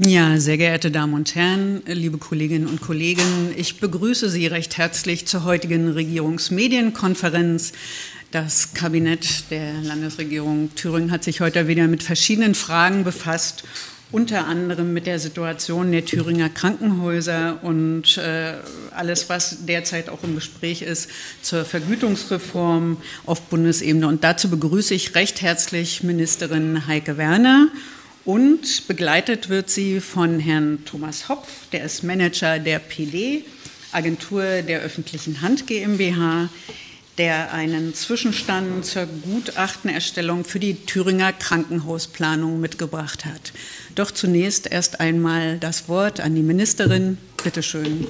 Ja, sehr geehrte Damen und Herren, liebe Kolleginnen und Kollegen, ich begrüße Sie recht herzlich zur heutigen Regierungsmedienkonferenz. Das Kabinett der Landesregierung Thüringen hat sich heute wieder mit verschiedenen Fragen befasst, unter anderem mit der Situation der Thüringer Krankenhäuser und äh, alles, was derzeit auch im Gespräch ist zur Vergütungsreform auf Bundesebene. Und dazu begrüße ich recht herzlich Ministerin Heike Werner und begleitet wird sie von Herrn Thomas Hopf, der ist Manager der PD, Agentur der öffentlichen Hand GmbH, der einen Zwischenstand zur Gutachtenerstellung für die Thüringer Krankenhausplanung mitgebracht hat. Doch zunächst erst einmal das Wort an die Ministerin. Bitte schön.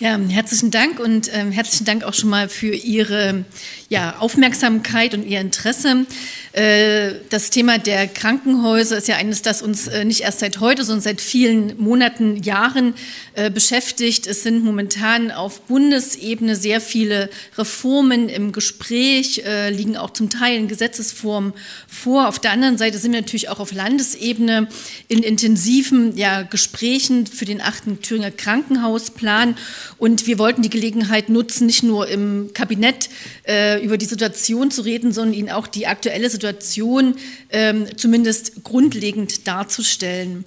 Ja, herzlichen Dank und äh, herzlichen Dank auch schon mal für Ihre ja, Aufmerksamkeit und Ihr Interesse. Äh, das Thema der Krankenhäuser ist ja eines, das uns äh, nicht erst seit heute, sondern seit vielen Monaten, Jahren äh, beschäftigt. Es sind momentan auf Bundesebene sehr viele Reformen im Gespräch, äh, liegen auch zum Teil in Gesetzesform vor. Auf der anderen Seite sind wir natürlich auch auf Landesebene in intensiven ja, Gesprächen für den achten Thüringer Krankenhausplan. Und wir wollten die Gelegenheit nutzen, nicht nur im Kabinett äh, über die Situation zu reden, sondern Ihnen auch die aktuelle Situation ähm, zumindest grundlegend darzustellen.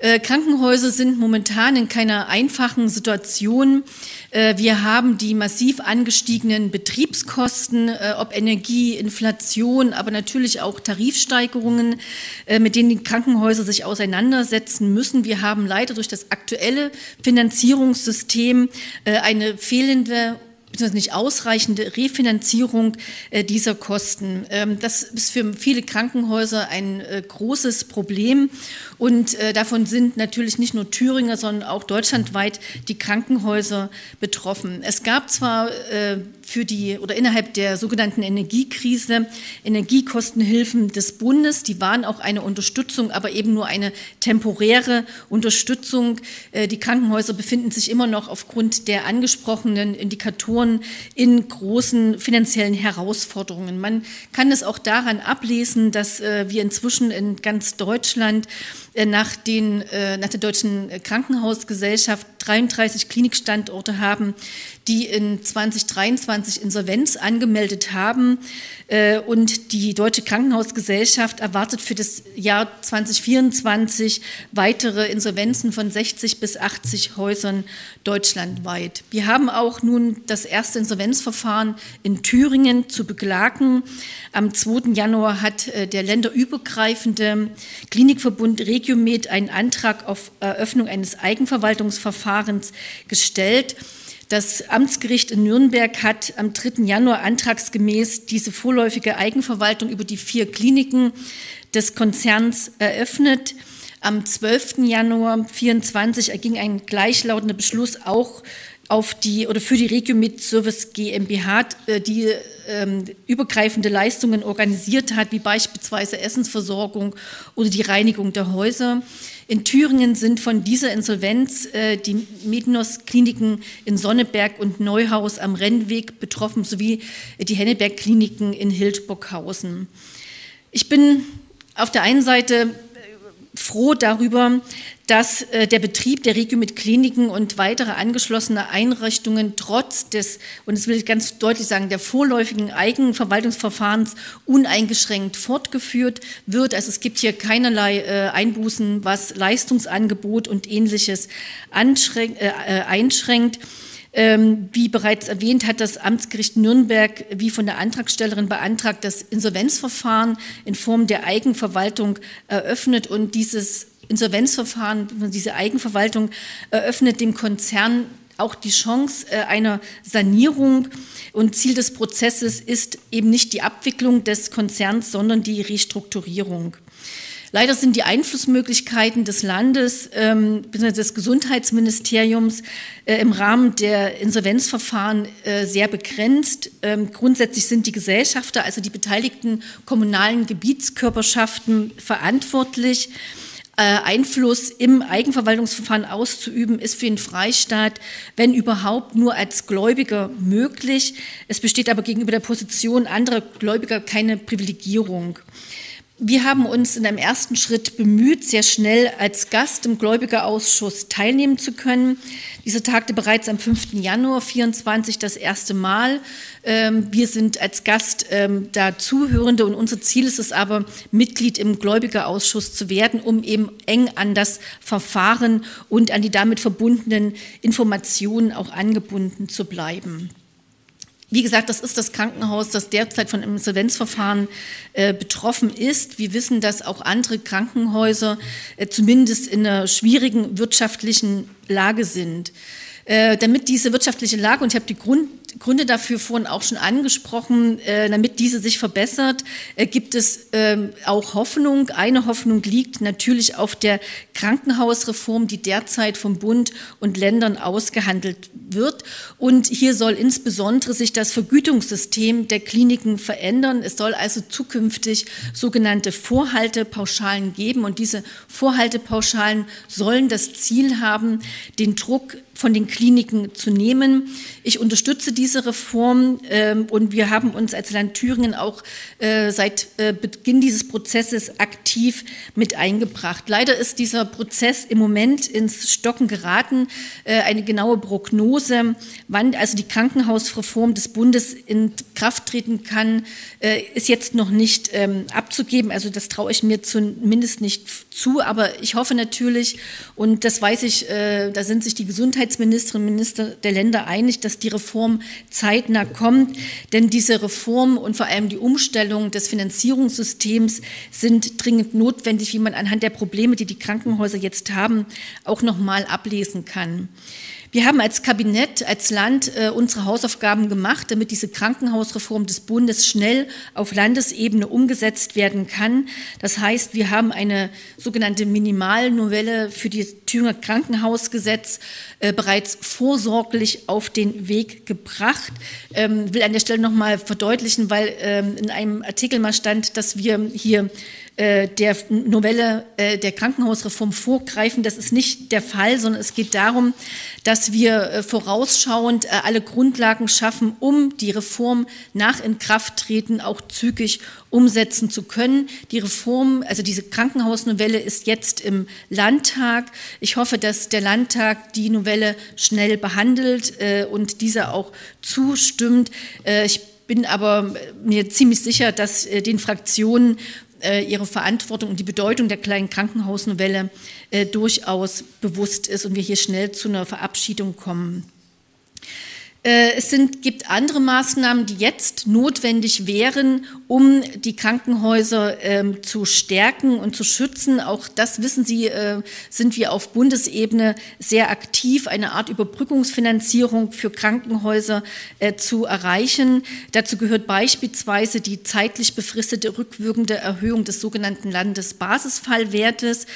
Äh, Krankenhäuser sind momentan in keiner einfachen Situation. Äh, wir haben die massiv angestiegenen Betriebskosten, äh, ob Energie, Inflation, aber natürlich auch Tarifsteigerungen, mit denen die Krankenhäuser sich auseinandersetzen müssen. Wir haben leider durch das aktuelle Finanzierungssystem eine fehlende beziehungsweise nicht ausreichende Refinanzierung dieser Kosten. Ähm, das ist für viele Krankenhäuser ein großes Problem und äh, davon sind natürlich nicht nur Thüringer, sondern auch deutschlandweit die Krankenhäuser betroffen. Es gab zwar für die oder innerhalb der sogenannten Energiekrise Energiekostenhilfen des Bundes, die waren auch eine Unterstützung, aber eben nur eine temporäre Unterstützung. Die Krankenhäuser befinden sich immer noch aufgrund der angesprochenen Indikatoren in großen finanziellen Herausforderungen. Man kann es auch daran ablesen, dass äh, wir inzwischen in ganz Deutschland äh, nach, den, äh, nach der Deutschen Krankenhausgesellschaft 33 Klinikstandorte haben, die in 2023 Insolvenz angemeldet haben. Äh, und die Deutsche Krankenhausgesellschaft erwartet für das Jahr 2024 weitere Insolvenzen von 60 bis 80 Häusern deutschlandweit. Wir haben auch nun das erste Insolvenzverfahren in Thüringen zu beklagen. Am 2. Januar hat äh, der länderübergreifende Klinikverbund Regiomed einen Antrag auf Eröffnung eines Eigenverwaltungsverfahrens gestellt. Das Amtsgericht in Nürnberg hat am 3. Januar antragsgemäß diese vorläufige Eigenverwaltung über die vier Kliniken des Konzerns eröffnet. Am 12. Januar 2024 erging ein gleichlautender Beschluss auch auf die oder für die Regiomed Service GmbH, äh, die ähm, übergreifende Leistungen organisiert hat, wie beispielsweise Essensversorgung oder die Reinigung der Häuser. In Thüringen sind von dieser Insolvenz äh, die Medinos-Kliniken in Sonneberg und Neuhaus am Rennweg betroffen, sowie die Henneberg-Kliniken in Hildburghausen. Ich bin auf der einen Seite froh darüber, dass äh, der Betrieb der Regio mit Kliniken und weitere angeschlossene Einrichtungen trotz des, und das will ich ganz deutlich sagen, der vorläufigen Eigenverwaltungsverfahrens uneingeschränkt fortgeführt wird. Also es gibt hier keinerlei äh, Einbußen, was Leistungsangebot und ähnliches äh, einschränkt. Ähm, wie bereits erwähnt, hat das Amtsgericht Nürnberg wie von der Antragstellerin beantragt, das Insolvenzverfahren in Form der Eigenverwaltung eröffnet und dieses Insolvenzverfahren, diese Eigenverwaltung eröffnet dem Konzern auch die Chance äh, einer Sanierung. Und Ziel des Prozesses ist eben nicht die Abwicklung des Konzerns, sondern die Restrukturierung. Leider sind die Einflussmöglichkeiten des Landes ähm, des Gesundheitsministeriums äh, im Rahmen der Insolvenzverfahren äh, sehr begrenzt. Ähm, grundsätzlich sind die Gesellschafter, also die beteiligten kommunalen Gebietskörperschaften, verantwortlich. Äh, Einfluss im Eigenverwaltungsverfahren auszuüben, ist für den Freistaat, wenn überhaupt, nur als Gläubiger möglich. Es besteht aber gegenüber der Position anderer Gläubiger keine Privilegierung. Wir haben uns in einem ersten Schritt bemüht, sehr schnell als Gast im Gläubigerausschuss teilnehmen zu können. Diese tagte bereits am 5. Januar 24 das erste Mal. Ähm, wir sind als Gast ähm, da Zuhörende und unser Ziel ist es aber, Mitglied im Gläubigerausschuss zu werden, um eben eng an das Verfahren und an die damit verbundenen Informationen auch angebunden zu bleiben. Wie gesagt, das ist das Krankenhaus, das derzeit von Insolvenzverfahren äh, betroffen ist. Wir wissen, dass auch andere Krankenhäuser äh, zumindest in einer schwierigen wirtschaftlichen Lage sind. Äh, damit diese wirtschaftliche Lage, und ich habe die Grund, Gründe dafür vorhin auch schon angesprochen, äh, damit diese sich verbessert, äh, gibt es ähm, auch Hoffnung. Eine Hoffnung liegt natürlich auf der Krankenhausreform, die derzeit vom Bund und Ländern ausgehandelt wird. Und hier soll insbesondere sich das Vergütungssystem der Kliniken verändern. Es soll also zukünftig sogenannte Vorhaltepauschalen geben. Und diese Vorhaltepauschalen sollen das Ziel haben, den Druck von den Kliniken zu nehmen. Ich unterstütze diese Reform ähm, und wir haben uns als Land Thüringen auch äh, seit äh, Beginn dieses Prozesses aktiv mit eingebracht. Leider ist dieser Prozess im Moment ins Stocken geraten. Äh, eine genaue Prognose, wann also die Krankenhausreform des Bundes in Kraft treten kann, ist jetzt noch nicht ähm, abzugeben. Also das traue ich mir zumindest nicht zu. Aber ich hoffe natürlich, und das weiß ich, da sind sich die Gesundheitsministerinnen und Minister der Länder einig, dass die Reform zeitnah kommt. Denn diese Reform und vor allem die Umstellung des Finanzierungssystems sind dringend notwendig, wie man anhand der Probleme, die die Krankenhäuser jetzt haben, auch noch mal ablesen kann. Wir haben als Kabinett, als Land äh, unsere Hausaufgaben gemacht, damit diese Krankenhausreform des Bundes schnell auf Landesebene umgesetzt werden kann. Das heißt, wir haben eine sogenannte Minimalnovelle für das Thüringer Krankenhausgesetz äh, bereits vorsorglich auf den Weg gebracht. Ähm, will an der Stelle noch mal verdeutlichen, weil ähm, in einem Artikel mal stand, dass wir hier äh, der Novelle äh, der Krankenhausreform vorgreifen. Das ist nicht der Fall, sondern es geht darum, dass wir äh, vorausschauend alle Grundlagen schaffen, um die Reform nach Inkrafttreten auch zügig umsetzen zu können. Die Reform, also diese Krankenhausnovelle ist jetzt im Landtag. Ich hoffe, dass der Landtag die Novelle schnell behandelt und dieser auch zustimmt. Ich bin aber mir ziemlich sicher, dass den Fraktionen äh, ihre Verantwortung und die Bedeutung der kleinen Krankenhausnovelle äh, durchaus bewusst ist und wir hier schnell zu einer Verabschiedung kommen. Äh, es sind, gibt andere Maßnahmen, die jetzt notwendig wären, um die Krankenhäuser ähm, zu stärken und zu schützen. Auch das wissen Sie, äh, sind wir auf Bundesebene sehr aktiv, eine Art Überbrückungsfinanzierung für Krankenhäuser äh, zu erreichen. Dazu gehört beispielsweise die zeitlich befristete rückwirkende Erhöhung des sogenannten Landesbasisfallwertes.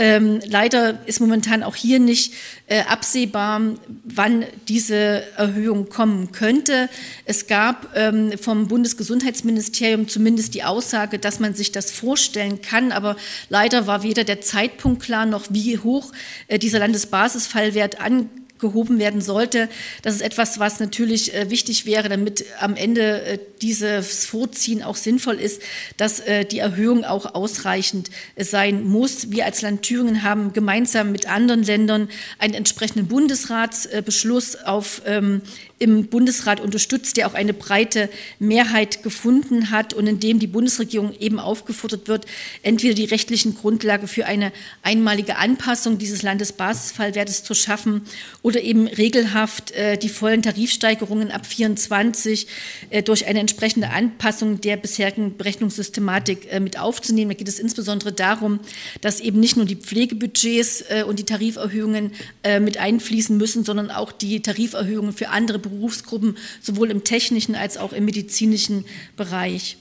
Ähm, leider ist momentan auch hier nicht äh, absehbar, wann diese Erhöhung kommen könnte. Es gab ähm, vom Bundesgesundheitsministerium zumindest die Aussage, dass man sich das vorstellen kann, aber leider war weder der Zeitpunkt klar noch wie hoch äh, dieser Landesbasisfallwert an gehoben werden sollte. Das ist etwas, was natürlich äh, wichtig wäre, damit am Ende äh, dieses Vorziehen auch sinnvoll ist, dass äh, die Erhöhung auch ausreichend sein muss. Wir als Land Thüringen haben gemeinsam mit anderen Ländern einen entsprechenden Bundesratsbeschluss auf ähm, im Bundesrat unterstützt, der auch eine breite Mehrheit gefunden hat und in dem die Bundesregierung eben aufgefordert wird, entweder die rechtlichen Grundlage für eine einmalige Anpassung dieses Landesbasisfallwertes zu schaffen oder eben regelhaft äh, die vollen Tarifsteigerungen ab 24 äh, durch eine entsprechende Anpassung der bisherigen Berechnungssystematik äh, mit aufzunehmen. Da geht es insbesondere darum, dass eben nicht nur die Pflegebudgets äh, und die Tariferhöhungen äh, mit einfließen müssen, sondern auch die Tariferhöhungen für andere Berufsgruppen, sowohl im technischen als auch im medizinischen Bereich.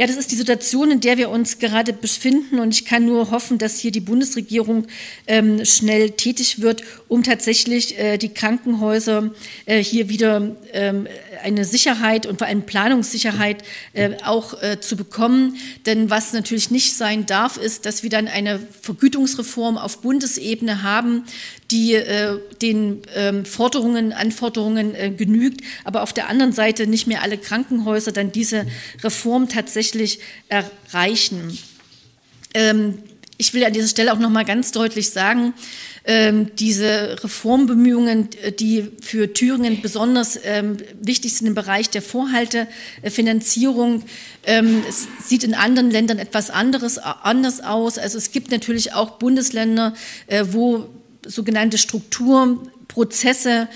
Ja, das ist die Situation, in der wir uns gerade befinden. Und ich kann nur hoffen, dass hier die Bundesregierung ähm, schnell tätig wird, um tatsächlich äh, die Krankenhäuser äh, hier wieder ähm, eine Sicherheit und vor allem Planungssicherheit äh, auch äh, zu bekommen. Denn was natürlich nicht sein darf, ist, dass wir dann eine Vergütungsreform auf Bundesebene haben, die äh, den ähm, Forderungen, Anforderungen äh, genügt, aber auf der anderen Seite nicht mehr alle Krankenhäuser dann diese Reform tatsächlich erreichen. Ähm, ich will an dieser Stelle auch noch mal ganz deutlich sagen, ähm, diese Reformbemühungen, die für Thüringen besonders ähm, wichtig sind im Bereich der Vorhaltefinanzierung, ähm, es sieht in anderen Ländern etwas anderes anders aus. Also es gibt natürlich auch Bundesländer, äh, wo sogenannte Strukturprozesse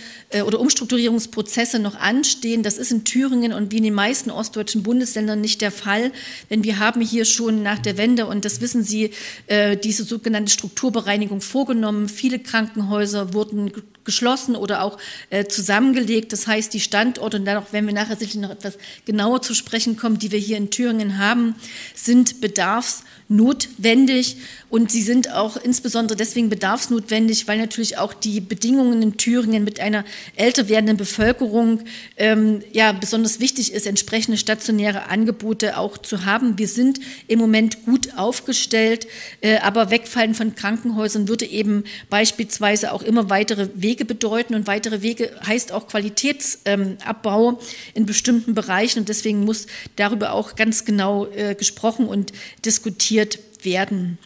oder Umstrukturierungsprozesse noch anstehen. Das ist in Thüringen und wie in den meisten ostdeutschen Bundesländern nicht der Fall, denn wir haben hier schon nach der Wende, und das wissen Sie, äh, diese sogenannte Strukturbereinigung vorgenommen. Viele Krankenhäuser wurden geschlossen oder auch äh, zusammengelegt. Das heißt, die Standorte, und darauf werden wir nachher sicherlich noch etwas genauer zu sprechen kommen, die wir hier in Thüringen haben, sind bedarfsnotwendig. Und sie sind auch insbesondere deswegen bedarfsnotwendig, weil natürlich auch die Bedingungen in Thüringen mit einer älter werdenden Bevölkerung ähm, ja besonders wichtig ist, entsprechende stationäre Angebote auch zu haben. Wir sind im Moment gut aufgestellt, äh, aber Wegfallen von Krankenhäusern würde eben beispielsweise auch immer weitere Wege bedeuten und weitere Wege heißt auch Qualitätsabbau ähm, in bestimmten Bereichen und deswegen muss darüber auch ganz genau äh, gesprochen und diskutiert werden.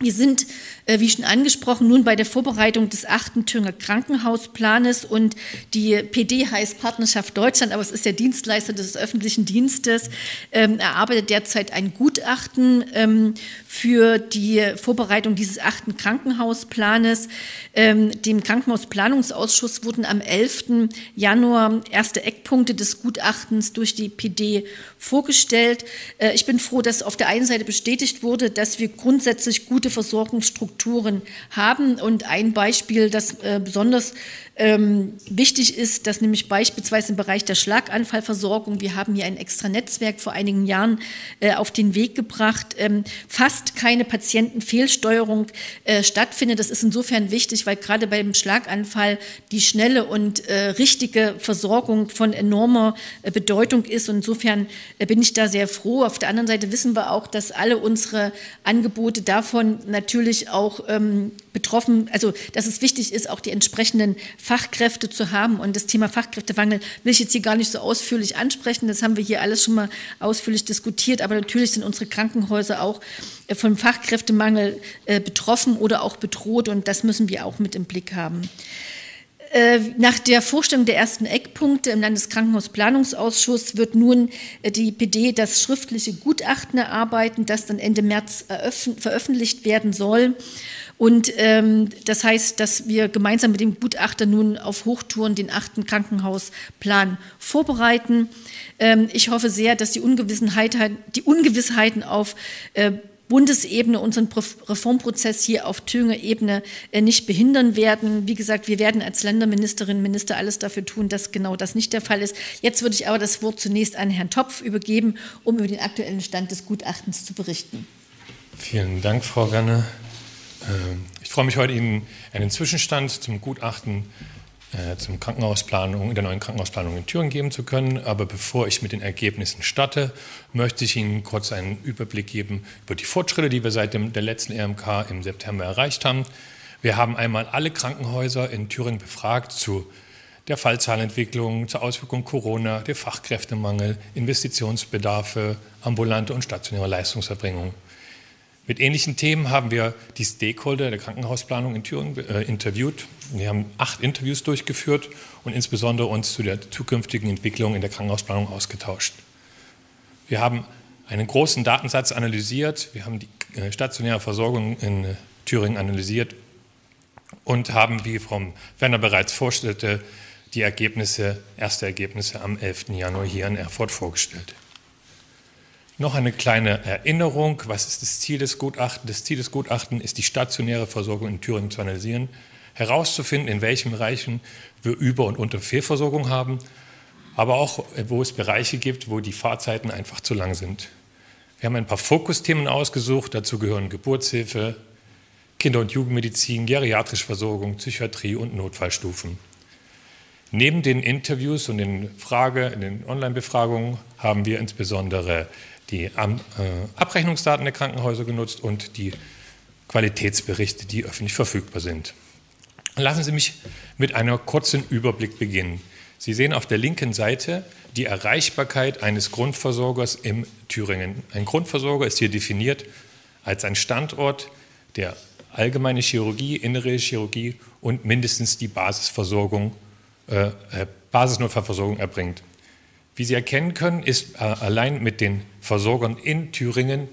Wir sind, wie schon angesprochen, nun bei der Vorbereitung des achten Thüringer Krankenhausplanes und die PD heißt Partnerschaft Deutschland, aber es ist der Dienstleister des öffentlichen Dienstes, ähm, erarbeitet derzeit ein Gutachten ähm, für die Vorbereitung dieses achten Krankenhausplanes. Ähm, dem Krankenhausplanungsausschuss wurden am 11. Januar erste Eckpunkte des Gutachtens durch die PD vorgestellt. Äh, ich bin froh, dass auf der einen Seite bestätigt wurde, dass wir grundsätzlich gute Versorgungsstrukturen haben. Und ein Beispiel, das äh, besonders ähm, wichtig ist, dass nämlich beispielsweise im Bereich der Schlaganfallversorgung, wir haben hier ein extra Netzwerk vor einigen Jahren äh, auf den Weg gebracht, ähm, fast keine Patientenfehlsteuerung äh, stattfindet. Das ist insofern wichtig, weil gerade beim Schlaganfall die schnelle und äh, richtige Versorgung von enormer äh, Bedeutung ist. Und insofern äh, bin ich da sehr froh. Auf der anderen Seite wissen wir auch, dass alle unsere Angebote davon natürlich auch ähm, betroffen, also dass es wichtig ist, auch die entsprechenden Fachkräfte zu haben. Und das Thema Fachkräftemangel will ich jetzt hier gar nicht so ausführlich ansprechen. Das haben wir hier alles schon mal ausführlich diskutiert. Aber natürlich sind unsere Krankenhäuser auch äh, vom Fachkräftemangel äh, betroffen oder auch bedroht. Und das müssen wir auch mit im Blick haben. Äh, nach der Vorstellung der ersten Eckpunkte im Landeskrankenhausplanungsausschuss wird nun die PD das schriftliche Gutachten erarbeiten, das dann Ende März veröffentlicht werden soll. Und ähm, das heißt, dass wir gemeinsam mit dem Gutachter nun auf Hochtouren den achten Krankenhausplan vorbereiten. Ähm, ich hoffe sehr, dass die, Ungewissenheit, die Ungewissheiten auf äh, Bundesebene unseren Reformprozess hier auf Thüringer Ebene äh, nicht behindern werden. Wie gesagt, wir werden als Länderministerinnen und Minister alles dafür tun, dass genau das nicht der Fall ist. Jetzt würde ich aber das Wort zunächst an Herrn Topf übergeben, um über den aktuellen Stand des Gutachtens zu berichten. Vielen Dank, Frau Ganne. Ähm, ich freue mich heute, Ihnen einen Zwischenstand zum Gutachten äh, zum Krankenhausplanung, der neuen Krankenhausplanung in Thüringen geben zu können. Aber bevor ich mit den Ergebnissen starte, möchte ich Ihnen kurz einen Überblick geben über die Fortschritte, die wir seit dem, der letzten RMK im September erreicht haben. Wir haben einmal alle Krankenhäuser in Thüringen befragt zu der Fallzahlentwicklung, zur Auswirkung Corona, der Fachkräftemangel, Investitionsbedarfe, ambulante und stationäre Leistungserbringung. Mit ähnlichen Themen haben wir die Stakeholder der Krankenhausplanung in Thüringen äh, interviewt. Wir haben acht Interviews durchgeführt und insbesondere uns zu der zukünftigen Entwicklung in der Krankenhausplanung ausgetauscht. Wir haben einen großen Datensatz analysiert, wir haben die äh, stationäre Versorgung in äh, Thüringen analysiert und haben, wie Frau Werner bereits vorstellte, die Ergebnisse, erste Ergebnisse am 11. Januar hier in Erfurt vorgestellt. Noch eine kleine Erinnerung. Was ist das Ziel des Gutachtens? Das Ziel des Gutachtens ist, die stationäre Versorgung in Thüringen zu analysieren, herauszufinden, in welchen Bereichen wir Über- und Unterfehlversorgung haben, aber auch, wo es Bereiche gibt, wo die Fahrzeiten einfach zu lang sind. Wir haben ein paar Fokusthemen ausgesucht. Dazu gehören Geburtshilfe, Kinder- und Jugendmedizin, geriatrische Versorgung, Psychiatrie und Notfallstufen. Neben den Interviews und den Frage, den Online-Befragungen haben wir insbesondere die äh, Abrechnungsdaten der Krankenhäuser genutzt und die Qualitätsberichte, die öffentlich verfügbar sind. Lassen Sie mich mit einem kurzen Überblick beginnen. Sie sehen auf der linken Seite die Erreichbarkeit eines Grundversorgers im Thüringen. Ein Grundversorger ist hier definiert als ein Standort, der allgemeine Chirurgie, innere Chirurgie und mindestens die Basisversorgung, äh, äh, Basisnotfallversorgung erbringt. Wie Sie erkennen können, ist äh, allein mit den Versorgern in Thüringen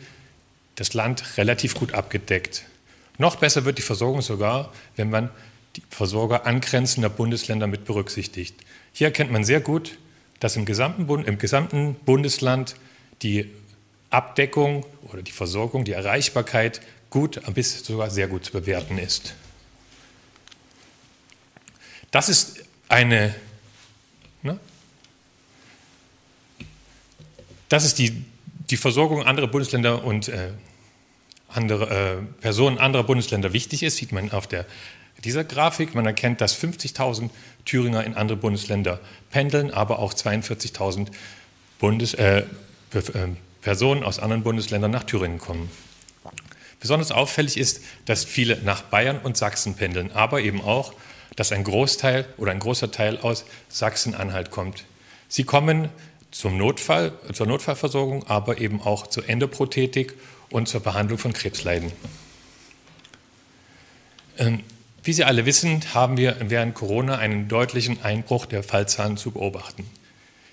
das Land relativ gut abgedeckt. Noch besser wird die Versorgung sogar, wenn man die Versorger angrenzender Bundesländer mit berücksichtigt. Hier erkennt man sehr gut, dass im gesamten, Bund, im gesamten Bundesland die Abdeckung oder die Versorgung, die Erreichbarkeit gut bis sogar sehr gut zu bewerten ist. Das ist eine, das ist die, die Versorgung anderer Bundesländer und äh, andere, äh, Personen anderer Bundesländer wichtig ist, sieht man auf der, dieser Grafik. Man erkennt, dass 50.000 Thüringer in andere Bundesländer pendeln, aber auch 42.000 äh, äh, Personen aus anderen Bundesländern nach Thüringen kommen. Besonders auffällig ist, dass viele nach Bayern und Sachsen pendeln, aber eben auch, dass ein Großteil oder ein großer Teil aus Sachsen-Anhalt kommt. Sie kommen zum Notfall, zur Notfallversorgung, aber eben auch zur Endoprothetik und zur Behandlung von Krebsleiden. Ähm, wie Sie alle wissen, haben wir während Corona einen deutlichen Einbruch der Fallzahlen zu beobachten.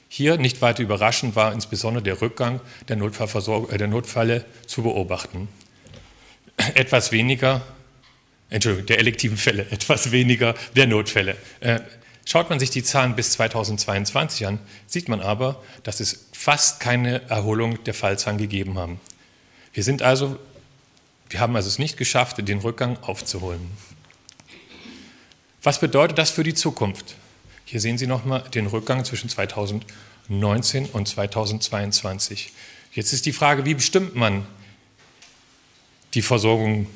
Hier nicht weiter überraschend war insbesondere der Rückgang der, äh, der Notfälle zu beobachten etwas weniger, Entschuldigung, der elektiven Fälle, etwas weniger der Notfälle. Schaut man sich die Zahlen bis 2022 an, sieht man aber, dass es fast keine Erholung der Fallzahlen gegeben haben. Wir sind also, wir haben also es nicht geschafft, den Rückgang aufzuholen. Was bedeutet das für die Zukunft? Hier sehen Sie nochmal den Rückgang zwischen 2019 und 2022. Jetzt ist die Frage, wie bestimmt man die Versorgung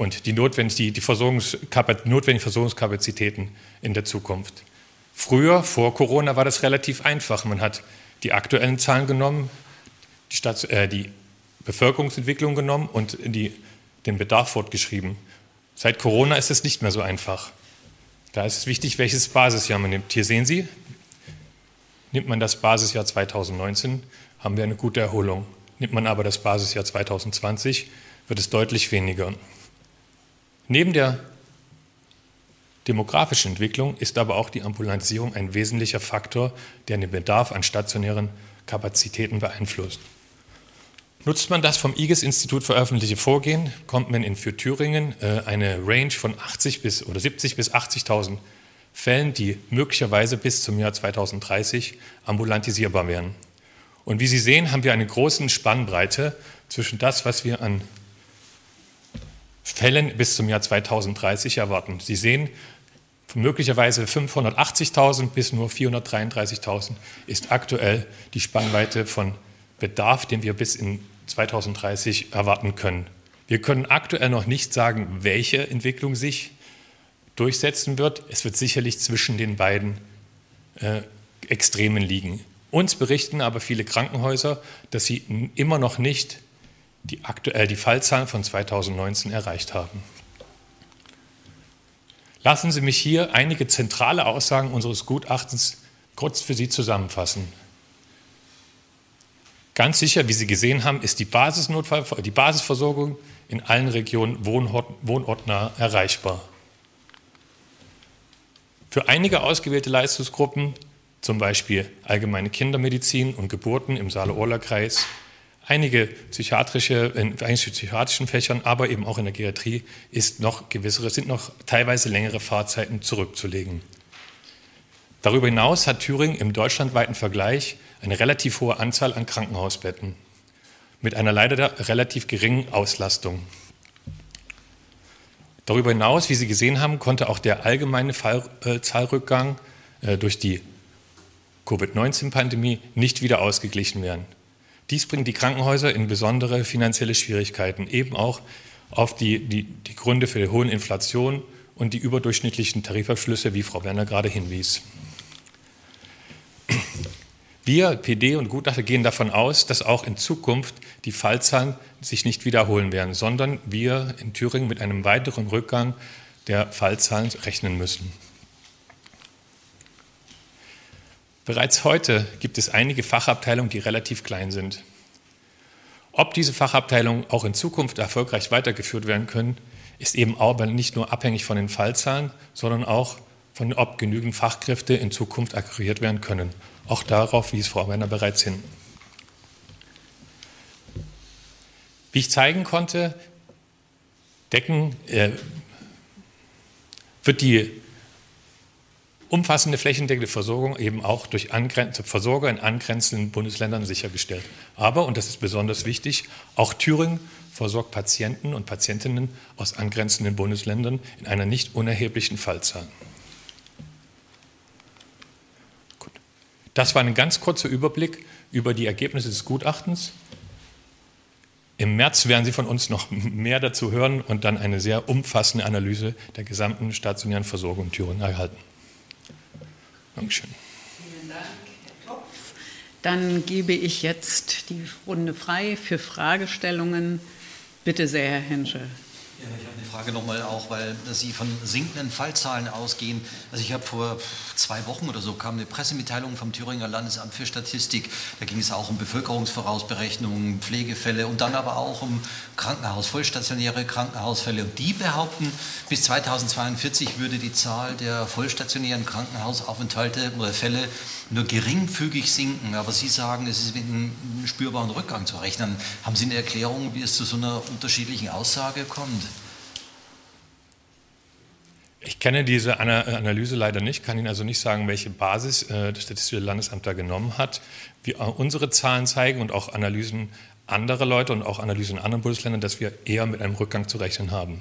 und die, notwendig, die, die notwendigen Versorgungskapazitäten in der Zukunft. Früher, vor Corona, war das relativ einfach. Man hat die aktuellen Zahlen genommen, die, Stadt, äh, die Bevölkerungsentwicklung genommen und die, den Bedarf fortgeschrieben. Seit Corona ist es nicht mehr so einfach. Da ist es wichtig, welches Basisjahr man nimmt. Hier sehen Sie, nimmt man das Basisjahr 2019, haben wir eine gute Erholung. Nimmt man aber das Basisjahr 2020, wird es deutlich weniger. Neben der demografischen Entwicklung ist aber auch die Ambulantisierung ein wesentlicher Faktor, der den Bedarf an stationären Kapazitäten beeinflusst. Nutzt man das vom IGES-Institut für öffentliche Vorgehen, kommt man in für Thüringen äh, eine Range von 80 bis oder 70 bis 80.000 Fällen, die möglicherweise bis zum Jahr 2030 ambulantisierbar wären. Und wie Sie sehen, haben wir eine große Spannbreite zwischen das, was wir an Fällen bis zum Jahr 2030 erwarten. Sie sehen, möglicherweise 580.000 bis nur 433.000 ist aktuell die Spannweite von Bedarf, den wir bis in 2030 erwarten können. Wir können aktuell noch nicht sagen, welche Entwicklung sich durchsetzen wird. Es wird sicherlich zwischen den beiden äh, Extremen liegen. Uns berichten aber viele Krankenhäuser, dass sie immer noch nicht die aktuell die Fallzahlen von 2019 erreicht haben. Lassen Sie mich hier einige zentrale Aussagen unseres Gutachtens kurz für Sie zusammenfassen. Ganz sicher, wie Sie gesehen haben, ist die, Basisnotfall, die Basisversorgung in allen Regionen wohnort, wohnortnah erreichbar. Für einige ausgewählte Leistungsgruppen, zum Beispiel allgemeine Kindermedizin und Geburten im Saale-Orla-Kreis, einige psychiatrische, in einigen psychiatrischen Fächern, aber eben auch in der Geriatrie ist noch gewissere, sind noch teilweise längere Fahrzeiten zurückzulegen. Darüber hinaus hat Thüringen im deutschlandweiten Vergleich eine relativ hohe Anzahl an Krankenhausbetten mit einer leider relativ geringen Auslastung. Darüber hinaus, wie Sie gesehen haben, konnte auch der allgemeine Fallzahlrückgang äh, durch die Covid-19-Pandemie nicht wieder ausgeglichen werden. Dies bringt die Krankenhäuser in besondere finanzielle Schwierigkeiten, eben auch auf die, die, die Gründe für die hohe Inflation und die überdurchschnittlichen Tarifabschlüsse, wie Frau Werner gerade hinwies. Wir, PD und Gutachter, gehen davon aus, dass auch in Zukunft die Fallzahlen sich nicht wiederholen werden, sondern wir in Thüringen mit einem weiteren Rückgang der Fallzahlen rechnen müssen. Bereits heute gibt es einige Fachabteilungen, die relativ klein sind. Ob diese Fachabteilungen auch in Zukunft erfolgreich weitergeführt werden können, ist eben aber nicht nur abhängig von den Fallzahlen, sondern auch von ob genügend Fachkräfte in Zukunft akquiriert werden können. Auch darauf wies Frau Werner bereits hin. Wie ich zeigen konnte, decken, äh, wird die umfassende flächendeckende Versorgung eben auch durch Versorger in angrenzenden Bundesländern sichergestellt. Aber, und das ist besonders wichtig, auch Thüringen versorgt Patienten und Patientinnen aus angrenzenden Bundesländern in einer nicht unerheblichen Fallzahl. Gut. Das war ein ganz kurzer Überblick über die Ergebnisse des Gutachtens. Im März werden Sie von uns noch mehr dazu hören und dann eine sehr umfassende Analyse der gesamten stationären Versorgung in Thüringen erhalten. Dankeschön. Vielen Dank, Herr Topf. Dann gebe ich jetzt die Runde frei für Fragestellungen. Bitte sehr, Herr Henschel. Ja, Frage nochmal auch, weil Sie von sinkenden Fallzahlen ausgehen. Also ich habe vor zwei Wochen oder so kam eine Pressemitteilung vom Thüringer Landesamt für Statistik. Da ging es auch um Bevölkerungsvorausberechnungen, Pflegefälle und dann aber auch um Krankenhaus, vollstationäre Krankenhausfälle. Und die behaupten, bis 2042 würde die Zahl der vollstationären Krankenhausaufenthalte oder Fälle nur geringfügig sinken. Aber Sie sagen, es ist mit einem spürbaren Rückgang zu rechnen. Haben Sie eine Erklärung, wie es zu so einer unterschiedlichen Aussage kommt? Ich kenne diese Analyse leider nicht, kann Ihnen also nicht sagen, welche Basis äh, das Statistische Landesamt da genommen hat. Wie unsere Zahlen zeigen und auch Analysen anderer Leute und auch Analysen in anderen Bundesländern, dass wir eher mit einem Rückgang zu rechnen haben.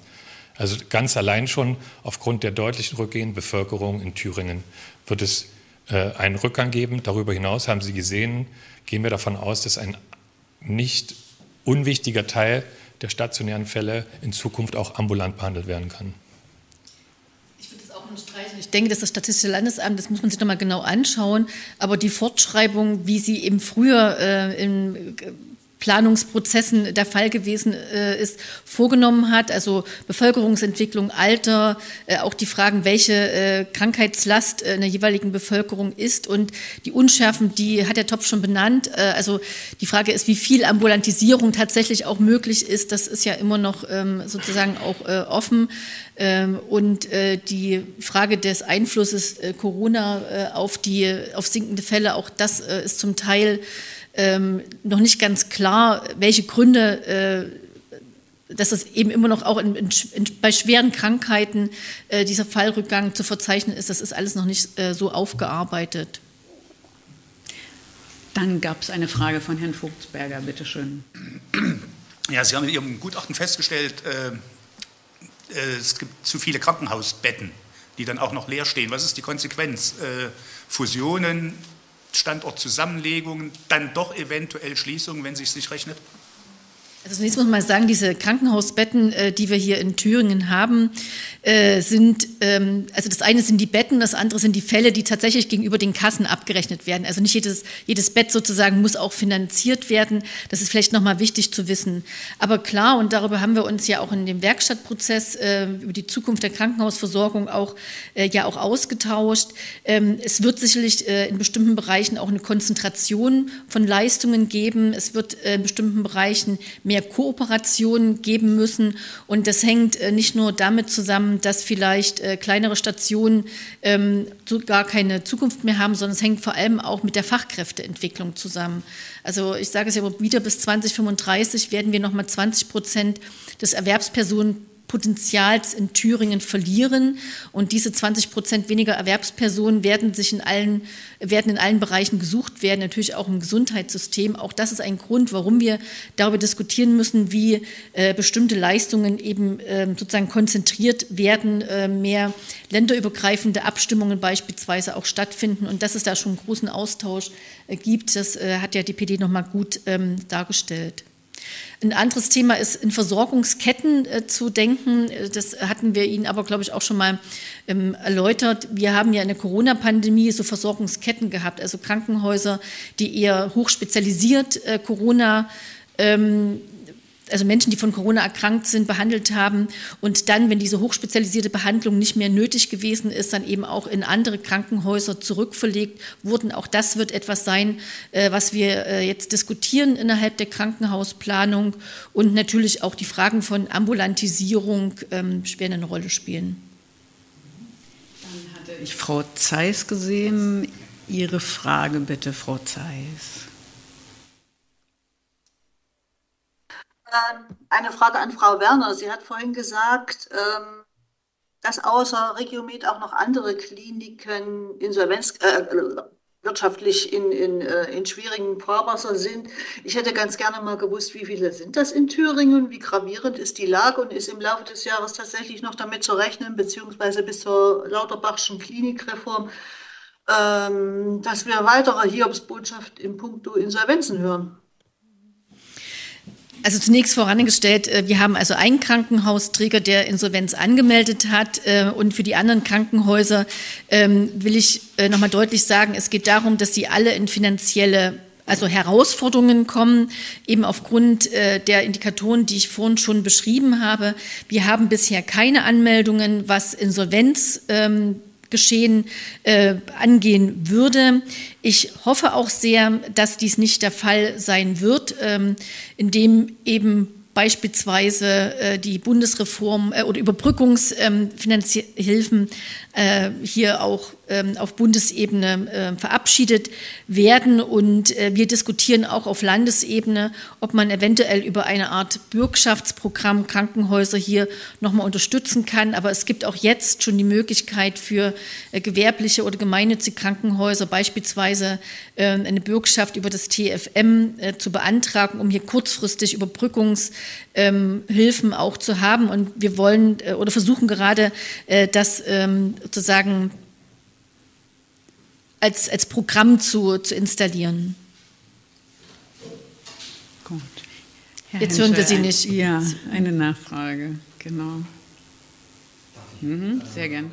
Also ganz allein schon aufgrund der deutlichen rückgehenden Bevölkerung in Thüringen wird es äh, einen Rückgang geben. Darüber hinaus haben Sie gesehen, gehen wir davon aus, dass ein nicht unwichtiger Teil der stationären Fälle in Zukunft auch ambulant behandelt werden kann. Ich denke, dass das Statistische Landesamt, das muss man sich nochmal genau anschauen, aber die Fortschreibung, wie sie eben früher äh, in Planungsprozessen der Fall gewesen äh, ist, vorgenommen hat. Also Bevölkerungsentwicklung, Alter, äh, auch die Fragen, welche äh, Krankheitslast äh, in der jeweiligen Bevölkerung ist und die Unschärfen, die hat der Topf schon benannt. Äh, also die Frage ist, wie viel Ambulantisierung tatsächlich auch möglich ist. Das ist ja immer noch ähm, sozusagen auch äh, offen. Ähm, und die Frage des Einflusses Corona auf die auf sinkende Fälle, auch das ist zum Teil ähm, noch nicht ganz klar, welche Gründe, äh, dass es eben immer noch auch in, in, in, bei schweren Krankheiten äh, dieser Fallrückgang zu verzeichnen ist. Das ist alles noch nicht äh, so aufgearbeitet. Dann gab es eine Frage von Herrn Vogtsberger, bitte schön. Ja, Sie haben in Ihrem Gutachten festgestellt, äh, äh, es gibt zu viele Krankenhausbetten, die dann auch noch leer stehen. Was ist die Konsequenz? Äh, Fusionen, Standortzusammenlegungen, dann doch eventuell Schließungen, wenn es sich rechnet? Also zunächst muss man sagen, diese Krankenhausbetten, äh, die wir hier in Thüringen haben, äh, sind, ähm, also das eine sind die Betten, das andere sind die Fälle, die tatsächlich gegenüber den Kassen abgerechnet werden. Also nicht jedes, jedes Bett sozusagen muss auch finanziert werden. Das ist vielleicht nochmal wichtig zu wissen. Aber klar, und darüber haben wir uns ja auch in dem Werkstattprozess äh, über die Zukunft der Krankenhausversorgung auch, ja auch ausgetauscht. Ähm, es wird sicherlich in bestimmten Bereichen auch eine Konzentration von Leistungen geben. Es wird in bestimmten Bereichen mehr Kooperation geben müssen. Und das hängt äh, nicht nur damit zusammen, dass vielleicht äh, kleinere Stationen ähm, gar keine Zukunft mehr haben, sondern es hängt vor allem auch mit der Fachkräfteentwicklung zusammen. Also ich sage es ja wieder, bis 2035 werden wir nochmal 20 Prozent des Erwerbspersonen Potenzials in Thüringen verlieren. Und diese 20 Prozent weniger Erwerbspersonen werden sich in allen, werden in allen Bereichen gesucht werden, natürlich auch im Gesundheitssystem. Auch das ist ein Grund, warum wir darüber diskutieren müssen, wie äh, bestimmte Leistungen eben äh, sozusagen konzentriert werden, äh, mehr länderübergreifende Abstimmungen beispielsweise auch stattfinden und dass es da schon einen großen Austausch äh, gibt. Das äh, hat ja die PD nochmal gut ähm, dargestellt. Ein anderes Thema ist, in Versorgungsketten äh, zu denken. Das hatten wir Ihnen aber, glaube ich, auch schon mal ähm, erläutert. Wir haben ja in der Corona-Pandemie so Versorgungsketten gehabt, also Krankenhäuser, die eher hochspezialisiert äh, Corona ähm, also Menschen, die von Corona erkrankt sind, behandelt haben und dann, wenn diese hochspezialisierte Behandlung nicht mehr nötig gewesen ist, dann eben auch in andere Krankenhäuser zurückverlegt wurden. Auch das wird etwas sein, äh, was wir äh, jetzt diskutieren innerhalb der Krankenhausplanung und natürlich auch die Fragen von Ambulantisierung ähm, werden eine Rolle spielen. Dann hatte ich Frau Zeiss gesehen. Ihre Frage bitte, Frau Zeiss. Ähm, eine Frage an Frau Werner. Sie hat vorhin gesagt, ähm, dass außer Regiomed auch noch andere Kliniken Insolvenz, äh, wirtschaftlich in, in, äh, in schwierigen Fahrwasser sind. Ich hätte ganz gerne mal gewusst, wie viele sind das in Thüringen, wie gravierend ist die Lage und ist im Laufe des Jahres tatsächlich noch damit zu rechnen, beziehungsweise bis zur Lauterbachschen Klinikreform, ähm, dass wir weitere Hiobsbotschaft im Punkto Insolvenzen hören. Also zunächst vorangestellt, äh, wir haben also einen Krankenhausträger, der Insolvenz angemeldet hat äh, und für die anderen Krankenhäuser ähm, will ich äh, nochmal deutlich sagen, es geht darum, dass sie alle in finanzielle also Herausforderungen kommen, eben aufgrund der Indikatoren, die ich vorhin schon beschrieben habe. Wir haben bisher keine Anmeldungen, was Insolvenz ähm, Geschehen äh, angehen würde. Ich hoffe auch sehr, dass dies nicht der Fall sein wird, ähm, indem eben beispielsweise äh, die Bundesreform äh, oder Überbrückungsfinanzhilfen ähm, äh, hier auch ähm, auf Bundesebene äh, verabschiedet werden. Und äh, wir diskutieren auch auf Landesebene, ob man eventuell über eine Art Bürgschaftsprogramm Krankenhäuser hier nochmal unterstützen kann. Aber es gibt auch jetzt schon die Möglichkeit für äh, gewerbliche oder gemeinnützige Krankenhäuser beispielsweise ähm, eine Bürgschaft über das TFM zu beantragen, um hier kurzfristig Überbrückungshilfen ähm, auch zu haben. Und wir wollen oder versuchen gerade, das sozusagen als, als Programm zu, zu installieren. Gut. Herr Jetzt hören wir Sie nicht. Ja, eine Nachfrage, genau. Mhm, sehr gern.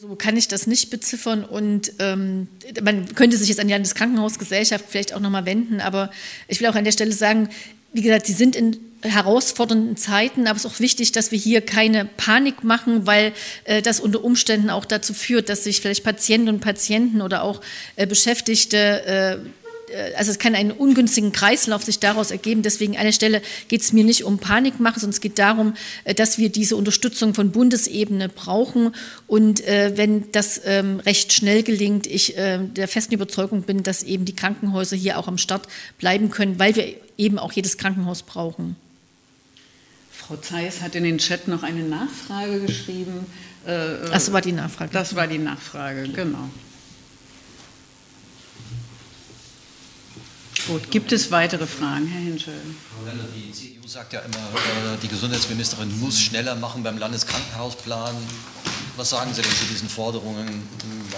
So kann ich das nicht beziffern und ähm, man könnte sich jetzt an die Landeskrankenhausgesellschaft vielleicht auch nochmal wenden, aber ich will auch an der Stelle sagen, wie gesagt, sie sind in herausfordernden Zeiten, aber es ist auch wichtig, dass wir hier keine Panik machen, weil äh, das unter Umständen auch dazu führt, dass sich vielleicht Patienten und Patienten oder auch äh, Beschäftigte äh, also es kann einen ungünstigen Kreislauf sich daraus ergeben. Deswegen an der Stelle geht es mir nicht um Panikmachen, sondern es geht darum, äh, dass wir diese Unterstützung von Bundesebene brauchen. Und äh, wenn das ähm, recht schnell gelingt, ich der festen Überzeugung bin, dass eben die Krankenhäuser hier auch am Start bleiben können, weil wir eben auch jedes Krankenhaus brauchen. Frau Zeiss hat in den Chat noch eine Nachfrage geschrieben. Das war die Nachfrage. Das war die Nachfrage, genau. Gut, gibt es weitere Fragen, Herr Hinschel? Die CDU sagt ja immer, äh, die Gesundheitsministerin muss schneller machen beim Landeskrankenhausplan. Was sagen Sie denn zu diesen Forderungen?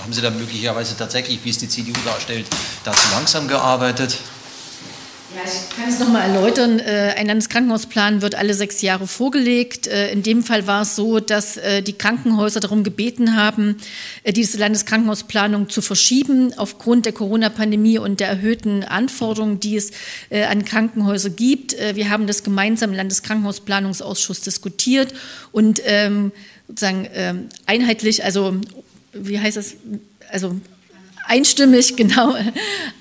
Haben Sie da möglicherweise tatsächlich, wie es die CDU darstellt, dazu langsam gearbeitet? Ich kann es nochmal erläutern. Äh, ein Landeskrankenhausplan wird alle sechs Jahre vorgelegt. Äh, in dem Fall war es so, dass äh, die Krankenhäuser darum gebeten haben, diese Landeskrankenhausplanung zu verschieben aufgrund der Corona-Pandemie und der erhöhten Anforderungen, die es an Krankenhäuser gibt. Wir haben das gemeinsam im Landeskrankenhausplanungsausschuss diskutiert und ähm, sozusagen ähm, einheitlich, also wie heißt das, also einstimmig, genau,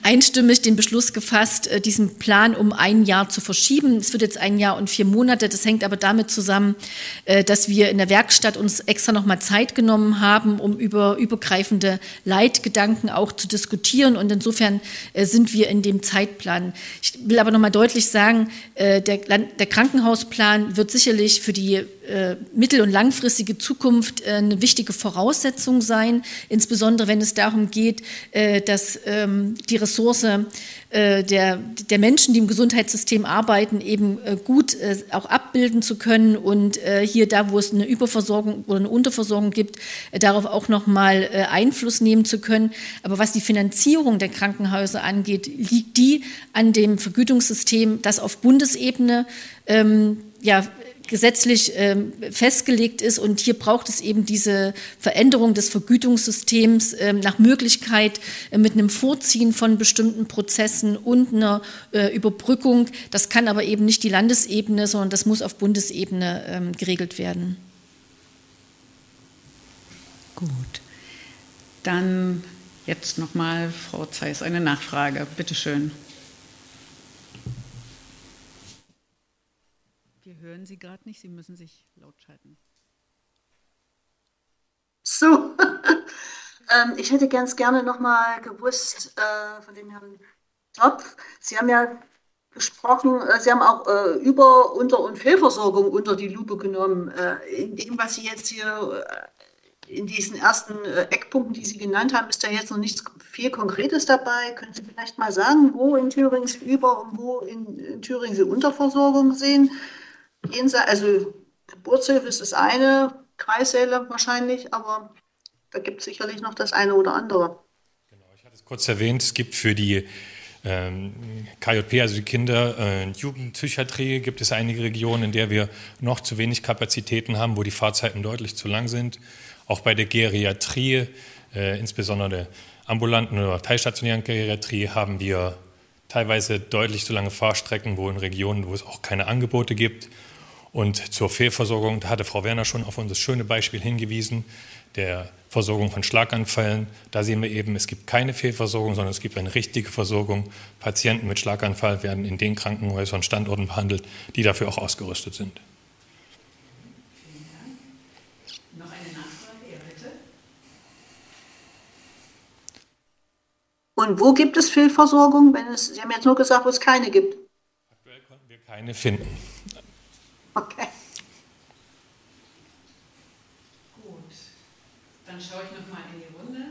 einstimmig den Beschluss gefasst, äh, diesen Plan um ein Jahr zu verschieben. Es wird jetzt ein Jahr und vier Monate. Das hängt aber damit zusammen, äh, dass wir in der Werkstatt uns extra nochmal Zeit genommen haben, um über übergreifende Leitgedanken auch zu diskutieren. Und insofern äh, sind wir in dem Zeitplan. Ich will aber nochmal deutlich sagen, der, der Krankenhausplan wird sicherlich für die mittel- und langfristige Zukunft eine wichtige Voraussetzung sein, insbesondere wenn es darum geht, äh, dass ähm, die Ressource äh, der, der Menschen, die im Gesundheitssystem arbeiten, eben äh, gut auch abbilden zu können und hier da, wo es eine Überversorgung oder eine Unterversorgung gibt, darauf auch nochmal Einfluss nehmen zu können. Aber was die Finanzierung der Krankenhäuser angeht, liegt die an dem Vergütungssystem, das auf Bundesebene ähm, ja, gesetzlich ähm, festgelegt ist. Und hier braucht es eben diese Veränderung des Vergütungssystems ähm, nach Möglichkeit äh, mit einem Vorziehen von bestimmten Prozessen und einer äh, Überbrückung. Das kann aber eben nicht die Landesebene, sondern das muss auf Bundesebene ähm, geregelt werden. Gut. Dann jetzt nochmal Frau Zeiss eine Nachfrage. Bitte schön. Hören Sie gerade nicht, Sie müssen sich laut schalten. So, ähm, ich hätte ganz gerne nochmal gewusst äh, von dem Herrn Topf. Sie haben ja gesprochen, äh, Sie haben auch äh, Über-, Unter- und Fehlversorgung unter die Lupe genommen. Äh, in dem, was Sie jetzt hier äh, in diesen ersten äh, Eckpunkten, die Sie genannt haben, ist da jetzt noch nichts viel Konkretes dabei. Können Sie vielleicht mal sagen, wo in Thüringen Sie Über- und wo in, in Thüringen Sie Unterversorgung sehen? Also Geburtshilfe ist das eine, Kreissäle wahrscheinlich, aber da gibt es sicherlich noch das eine oder andere. Genau, ich hatte es kurz erwähnt, es gibt für die ähm, KJP, also die Kinder- äh, und Jugendpsychiatrie, gibt es einige Regionen, in der wir noch zu wenig Kapazitäten haben, wo die Fahrzeiten deutlich zu lang sind. Auch bei der Geriatrie, äh, insbesondere der ambulanten oder teilstationären Geriatrie, haben wir teilweise deutlich zu lange Fahrstrecken, wo in Regionen, wo es auch keine Angebote gibt. Und zur Fehlversorgung, da hatte Frau Werner schon auf unser schöne Beispiel hingewiesen, der Versorgung von Schlaganfällen. Da sehen wir eben, es gibt keine Fehlversorgung, sondern es gibt eine richtige Versorgung. Patienten mit Schlaganfall werden in den Krankenhäusern und Standorten behandelt, die dafür auch ausgerüstet sind. Noch eine Nachfrage, ja bitte. Und wo gibt es Fehlversorgung, wenn es, Sie haben jetzt nur gesagt, wo es keine gibt? Aktuell konnten wir keine finden. Okay. Gut. Dann schaue ich nochmal in die Runde.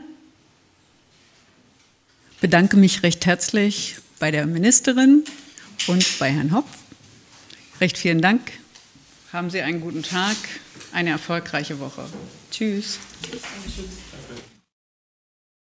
Bedanke mich recht herzlich bei der Ministerin und bei Herrn Hopf. Recht vielen Dank. Haben Sie einen guten Tag, eine erfolgreiche Woche. Tschüss. Dankeschön.